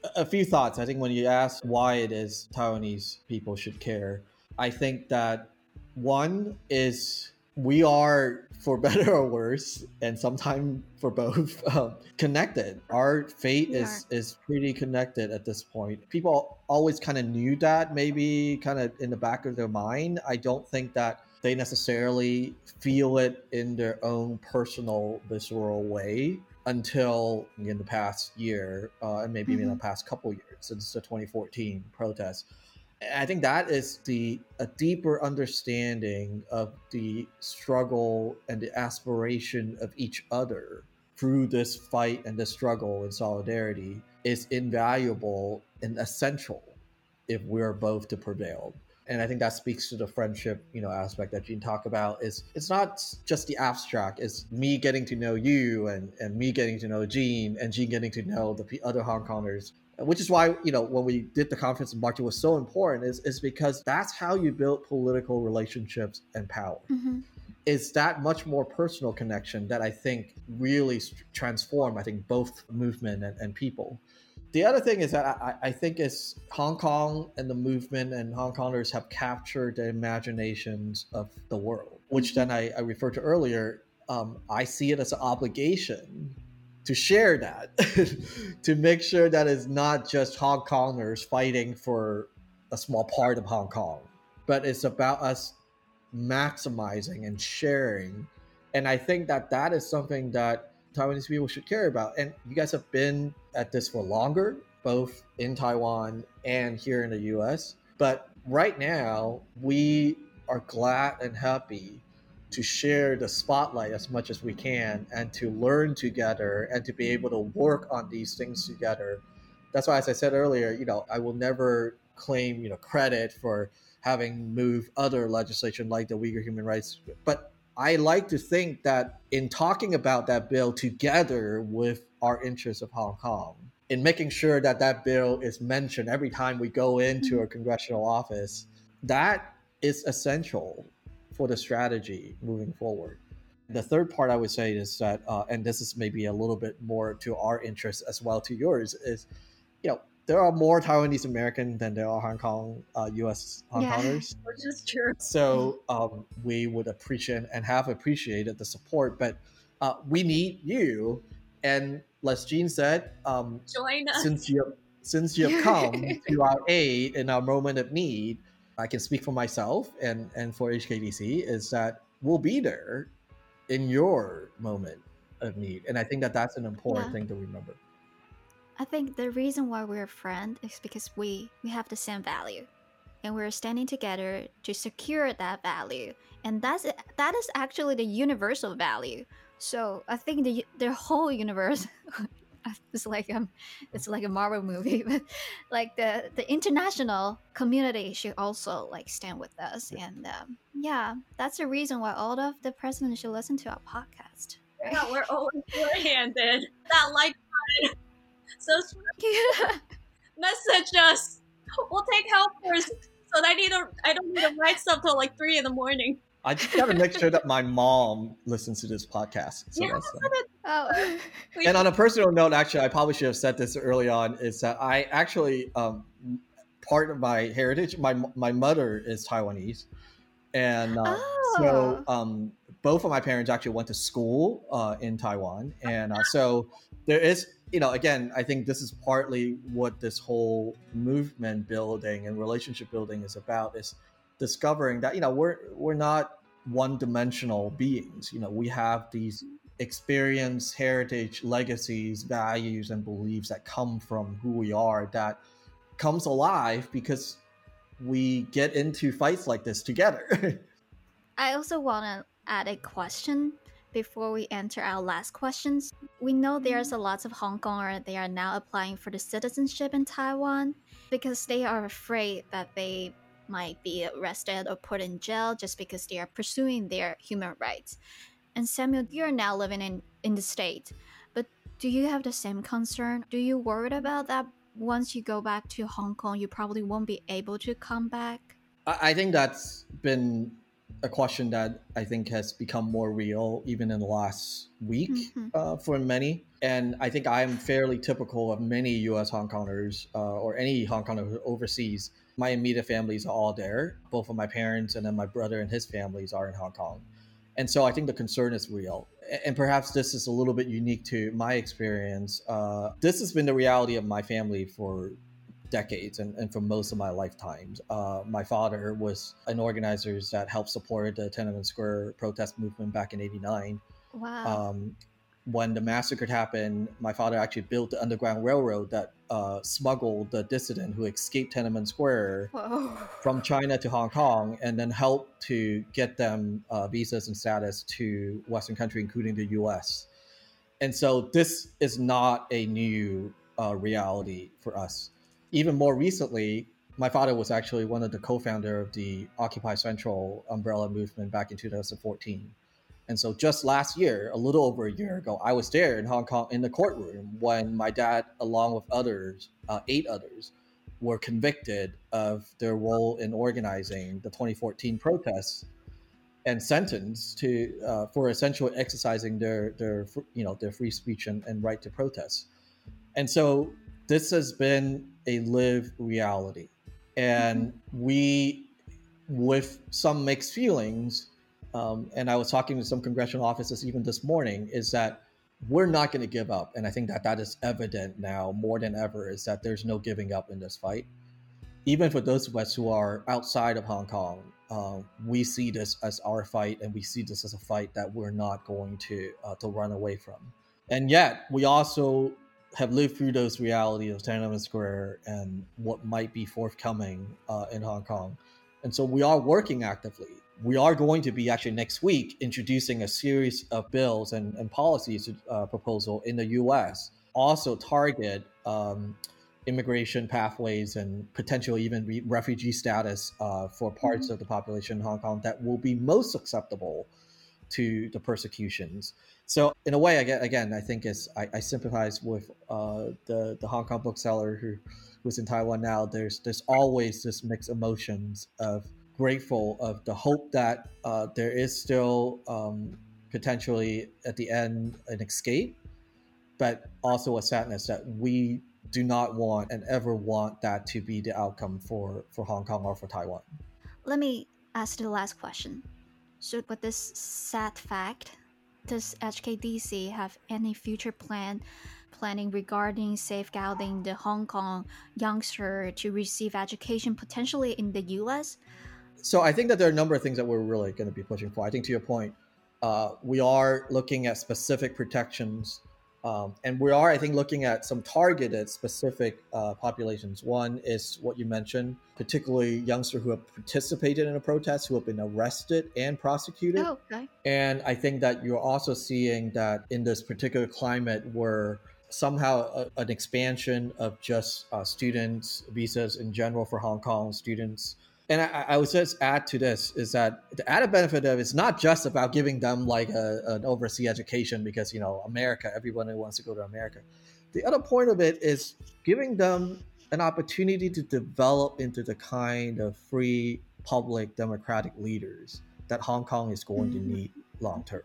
a, a few thoughts. I think when you ask why it is Taiwanese people should care, I think that one is we are, for better or worse, and sometimes for both, um, connected. Our fate We is is pretty connected at this point. People always kind of knew that, maybe kind of in the back of their mind. I don't think that they necessarily feel it in their own personal visceral way until in the past year, uh, and maybe even Mm-hmm. the past couple years since the 2014 protests. I think that is the a deeper understanding of the struggle and the aspiration of each other through this fight and this struggle and solidarity is invaluable and essential if we're both to prevail and I think that speaks to the friendship, you know, aspect that Jean talked about. Is it's not just the abstract; it's me getting to know you, and and me getting to know Jean, and Jean getting to know the other Hong Kongers. Which is why you know when we did the conference in March, it was so important. Is is because that's how you build political relationships and power. Mhm. Is that much more personal connection that I think really transform. I think both movement and, and people the other thing is that I, I think is Hong Kong and the movement and Hong Kongers have captured the imaginations of the world, which then I, I referred to earlier. Um, I see it as an obligation to share that, to make sure that it's not just Hong Kongers fighting for a small part of Hong Kong, but it's about us maximizing and sharing. And I think that that is something that Taiwanese people should care about. And you guys have been at this for longer, both in Taiwan and here in the US. But right now, we are glad and happy to share the spotlight as much as we can and to learn together and to be able to work on these things together. That's why, as I said earlier, you know, I will never claim, you know, credit for having moved other legislation like the Uyghur Human Rights, but I like to think that in talking about that bill together with our interests of Hong Kong, in making sure that that bill is mentioned every time we go into mm-hmm. a congressional office, that is essential for the strategy moving forward. The third part I would say is that, uh, and this is maybe a little bit more to our interest as well to yours, is you know there are more Taiwanese American than there are Hong Kong uh, U.S. Hong Yeah. Kongers. Which is true. So um, we would appreciate and have appreciated the support, but uh, we need you. And as Jean said, um, Join us. since you since you've come to our aid in our moment of need, I can speak for myself and and for HKDC is that we'll be there in your moment of need, and I think that that's an important Yeah. thing to remember. I think the reason why we're friends is because we we have the same value, and we're standing together to secure that value, and that's that is actually the universal value. So I think the the whole universe. It's like um, it's like a Marvel movie, but like the the international community should also like stand with us, and um, yeah, that's the reason why all of the presidents should listen to our podcast. Yeah, we're always four-handed. That like button. So message us. We'll take helpers. So I need to. I don't need to write stuff till like three in the morning. I just got to make sure that my mom listens to this podcast. So Yeah, that's oh, and on a personal note, actually, I probably should have said this early on. Is that I actually um, part of my heritage. My my mother is Taiwanese, and uh, so Oh. um, both of my parents actually went to school uh, in Taiwan, and uh, so there is. You know, again, I think this is partly what this whole movement building and relationship building is about. Is discovering that you know we're we're not one-dimensional beings. You know, we have these experience, heritage, legacies, values, and beliefs that come from who we are that comes alive because we get into fights like this together. I also want to add a question before we enter our last questions. We know there's a mm-hmm. lot of Hong Kongers they are now applying for the citizenship in Taiwan because they are afraid that they might be arrested or put in jail just because they are pursuing their human rights. And Samuel, you're now living in, in the state, but do you have the same concern? Do you worried about that once you go back to Hong Kong, you probably won't be able to come back? I think that's been a question that I think has become more real even in the last week Mhm. uh, for many. And I think I am fairly typical of many US Hong Kongers uh, or any Hong Konger overseas. My immediate families are all there. Both of my parents and then my brother and his families are in Hong Kong. And so I think the concern is real. And perhaps this is a little bit unique to my experience. Uh, this has been the reality of my family for decades and, and for most of my lifetimes. Uh, my father was an organizer that helped support the Tiananmen Square protest movement back in 89. Wow. Um, when the massacre happened, my father actually built the underground railroad that uh, smuggled the dissident who escaped Tiananmen Square Whoa. from China to Hong Kong, and then helped to get them uh, visas and status to Western country, including the U.S. And so this is not a new uh, reality for us. Even more recently, my father was actually one of the co-founder of the Occupy Central umbrella movement back in 2014. And so just last year, a little over a year ago, I was there in Hong Kong in the courtroom when my dad, along with others, uh, eight others, were convicted of their role in organizing the 2014 protests and sentenced to uh, for essentially exercising their their you know their free speech and, and right to protest. And so this has been a live reality, and we, with some mixed feelings, um, and I was talking to some congressional offices even this morning, is that we're not going to give up. And I think that that is evident now more than ever is that there's no giving up in this fight. Even for those of us who are outside of Hong Kong, uh, we see this as our fight and we see this as a fight that we're not going to, uh, to run away from. And yet, we also have lived through those realities of Tiananmen Square and what might be forthcoming uh, in Hong Kong. And so we are working actively we are going to be actually next week introducing a series of bills and, and policies uh, proposal in the U.S. Also target um, immigration pathways and potentially even re- refugee status uh, for parts mm-hmm. of the population in Hong Kong that will be most susceptible to the persecutions. So in a way, again, again I think is I, I sympathize with uh, the the Hong Kong bookseller who who's in Taiwan now. There's there's always this mixed emotions of grateful of the hope that uh, there is still um, potentially at the end an escape, but also a sadness that we do not want and ever want that to be the outcome for, for Hong Kong or for Taiwan. Let me ask the last question. So, with this sad fact, does HKDC have any future plan planning regarding safeguarding the Hong Kong youngster to receive education potentially in the US? So I think that there are a number of things that we're really going to be pushing for. I think to your point, uh, we are looking at specific protections, um, and we are, I think, looking at some targeted specific uh, populations. One is what you mentioned, particularly youngsters who have participated in a protest, who have been arrested and prosecuted. Oh, okay. And I think that you're also seeing that in this particular climate where somehow a, an expansion of just uh, students visas in general for Hong Kong students and I, I, would just add to this is that the added benefit of it's not just about giving them like a, an overseas education because you know America, everyone who wants to go to America. The other point of it is giving them an opportunity to develop into the kind of free, public, democratic leaders that Hong Kong is going to mm-hmm. need long term.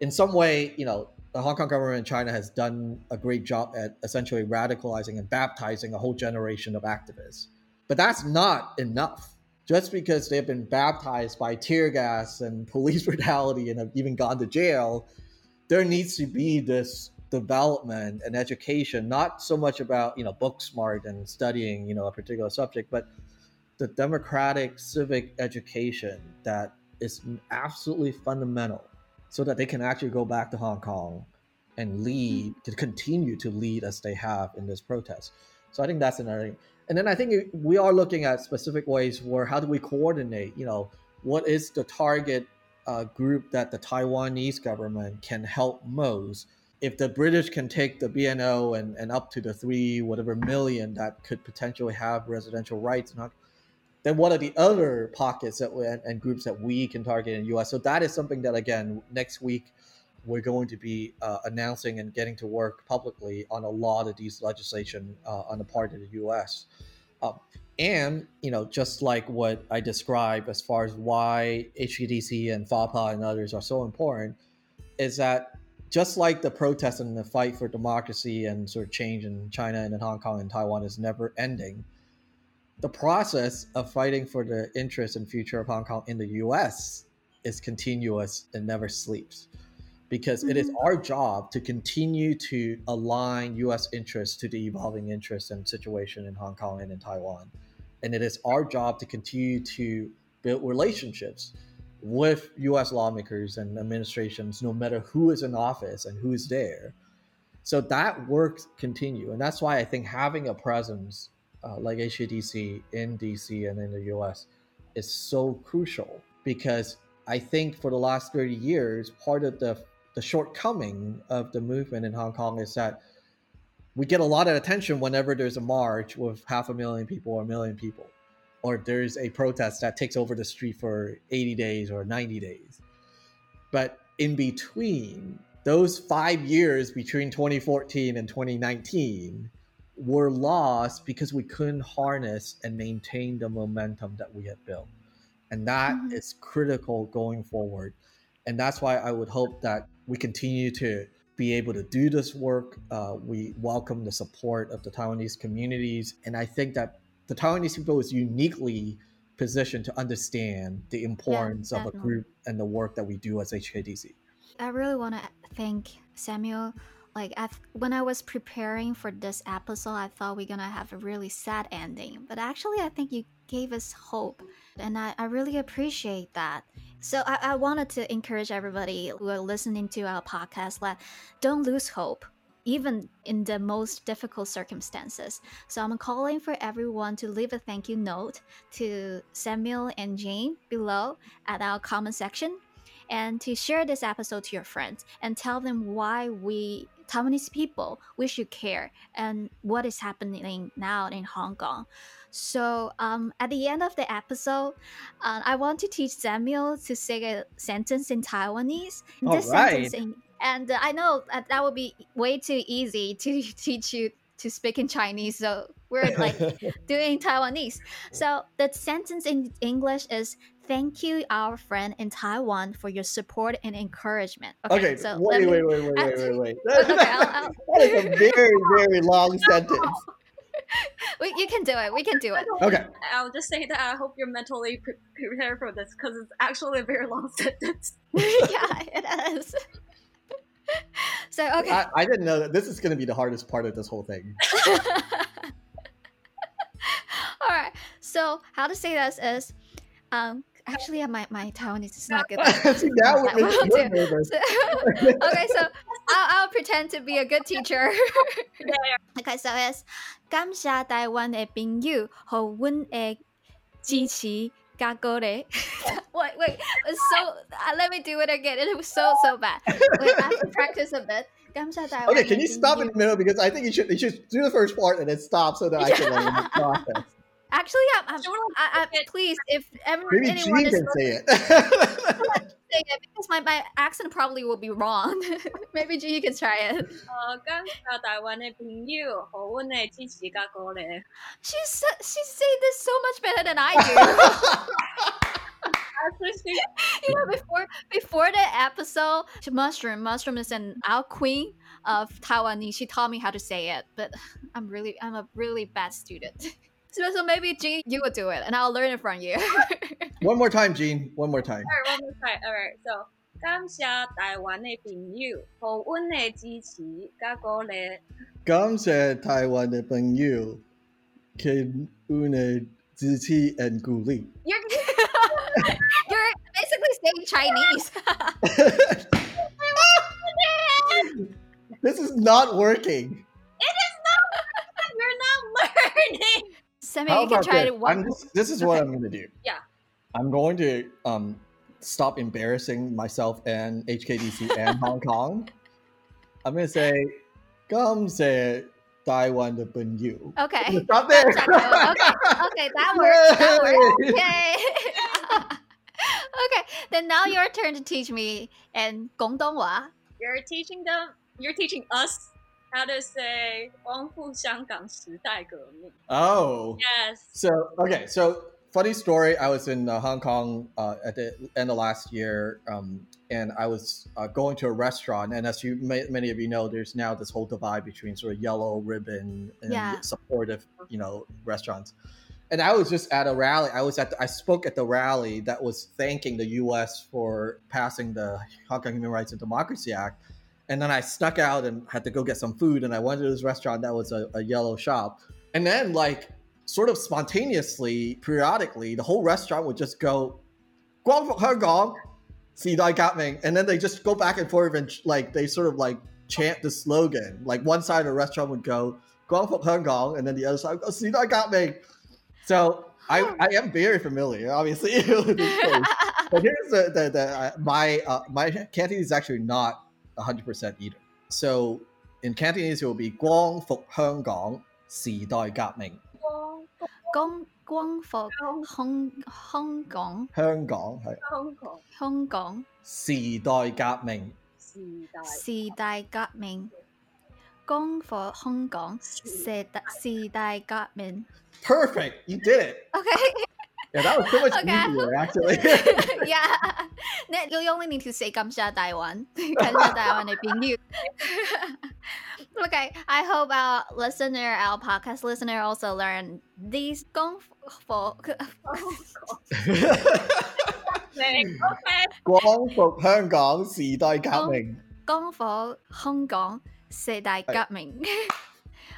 In some way, you know, the Hong Kong government in China has done a great job at essentially radicalizing and baptizing a whole generation of activists. But that's not enough just because they've been baptized by tear gas and police brutality and have even gone to jail, there needs to be this development and education, not so much about, you know, book smart and studying, you know, a particular subject, but the democratic civic education that is absolutely fundamental so that they can actually go back to Hong Kong and lead to continue to lead as they have in this protest. So I think that's another thing and then I think we are looking at specific ways where how do we coordinate? You know, what is the target uh, group that the Taiwanese government can help most? If the British can take the BNO and, and up to the three whatever million that could potentially have residential rights, not, then what are the other pockets that we, and, and groups that we can target in the U.S.? So that is something that again next week we're going to be uh, announcing and getting to work publicly on a lot of these legislation uh, on the part of the U.S. Um, and you know, just like what I described as far as why HKDC and FAPA and others are so important, is that just like the protest and the fight for democracy and sort of change in China and in Hong Kong and Taiwan is never ending, the process of fighting for the interest and future of Hong Kong in the U.S. is continuous and never sleeps because mm-hmm. it is mm-hmm. our job to continue to align U.S. interests to the evolving interests and situation in Hong Kong and in Taiwan, and it is our job to continue to build relationships with U.S. lawmakers and administrations, no matter who is in office and who is there. So that work continue, and that's why I think having a presence uh, like HKDC in DC and in the US is so crucial because I think for the last 30 years, part of the the shortcoming of the movement in Hong Kong is that we get a lot of attention whenever there's a march with half a million people or a million people, or there's a protest that takes over the street for 80 days or 90 days. But in between, those five years between 2014 and 2019 were lost because we couldn't harness and maintain the momentum that we had built. And that Mhm. is critical going forward. And that's why I would hope that we continue to be able to do this work. Uh, we welcome the support of the Taiwanese communities. And I think that the Taiwanese people is uniquely positioned to understand the importance of a group and the work that we do as HKDC. I really want to thank Samuel. Like I, when I was preparing for this episode, I thought we're gonna have a really sad ending, but actually, I think you gave us hope, and I, I really appreciate that. So I, I wanted to encourage everybody who are listening to our podcast that don't lose hope, even in the most difficult circumstances. So I'm calling for everyone to leave a thank you note to Samuel and Jane below at our comment section and to share this episode to your friends and tell them why we Taiwanese people we should care and what is happening now in Hong Kong. So um, at the end of the episode, uh, I want to teach Samuel to say a sentence in Taiwanese. All this right. in, and uh, I know that, that would be way too easy to teach you to speak in Chinese. So we're like doing Taiwanese. So the sentence in English is Thank you, our friend in Taiwan, for your support and encouragement. Okay, so wait, wait, wait, wait, wait, wait, wait. Okay, I'll- I'll- that is a very, very long sentence. we, you can do it. We can do it. Okay, I'll just say that I hope you're mentally prepared for this because it's actually a very long sentence. yeah, it is. so okay. I, I didn't know that this is going to be the hardest part of this whole thing. All right. So how to say this is, um, actually, my my Taiwanese is not good. See, that would That make will me do. nervous. okay, so I'll, I'll pretend to be a good teacher. okay, so it's 感谢台湾嘅朋友和阮嘅支持加鼓励。wait, wait, it's so. Uh, let me do it again. It was so so bad. Wait, I have to practice a bit. 感谢台湾 Okay, 嘅 can you 朋 stop in 友 the middle because I think you should you should do the first part and then stop so that I can learn the process. Actually, I'm, I'm, Sure, I, I, okay. please, if ever Maybe anyone Gene is can say it. saying it, because my, my accent probably will be wrong. Maybe G, you can try it. 呃，感谢台湾嘅朋友和阮嘅支持加鼓励。 She said she say this so much better than I do. Actually, you know, before before the episode, Mushroom, Mushroom is an our queen of Taiwanese. She taught me how to say it, but I'm really I'm a really bad student. So, so maybe G, you will do it, and I'll learn it from you. One more time, Gene. One more time. Alright, one more time. Alright, so 感谢台湾嘅朋友和阮嘅支持加鼓励。感谢台湾的朋友，给我的支持 and 鼓励。 you're you're basically saying Chinese. This is not working. We're not learning. So you can try this? one. Just, this is okay. what I'm going to do. Yeah. I'm going to um, stop embarrassing myself and HKDC and Hong Kong. I'm going to say, come say Taiwan the Bun Yu. Okay. Stop there. okay. Okay. That works. Yay! That works. Yay. okay. Then now your turn to teach me and Gongdonghua. You're teaching them. You're teaching us how to say 光复香港时代革命。 Oh. Yes. So okay, so funny story. I was in uh, Hong Kong uh, at the end of last year, um, and I was uh, going to a restaurant. And as you may, many of you know, there's now this whole divide between sort of yellow ribbon and Yeah. supportive, you know, restaurants. And I was just at a rally. I was at. The, I spoke at the rally that was thanking the U.S. for passing the Hong Kong Human Rights and Democracy Act. and then I snuck out and had to go get some food. And I went to this restaurant that was a, a yellow shop. And then, like, sort of spontaneously, periodically, the whole restaurant would just go, Guang Her Gong, see I got me." And then they just go back and forth and, like, they sort of like chant the slogan. Like, one side of the restaurant would go, Guang Her Gong. And then the other side would go, see got me." So I, I am very familiar, obviously, with this place. but here's the, the, the uh, my, uh, my Cantonese is actually not 100% either. So in Cantonese, it will be 光復香港，時代革命。光光復香香港香港係香港香港時代革命。時代時代革命，光復香港時代時代革命。Perfect, you did it. OK，Yeah, that was so much Okay. easier actually. yeah. Ne- You only need to say 感谢台湾，感谢台湾嘅朋友。Okay, I hope our listener, our podcast listener, also learn these 功夫明 光复香港，时代革命。功夫香港四大革命。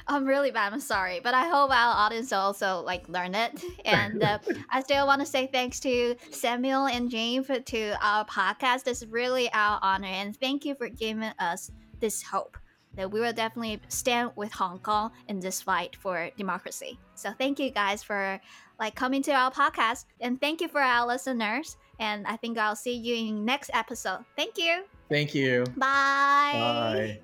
I'm really bad. I'm sorry, but I hope our audience also like learn it. And uh, I still want to say thanks to Samuel and Jane for to our podcast. It's really our honor, and thank you for giving us this hope that we will definitely stand with Hong Kong in this fight for democracy. So thank you guys for like coming to our podcast, and thank you for our listeners. And I think I'll see you in next episode. Thank you. Thank you. Bye. Bye.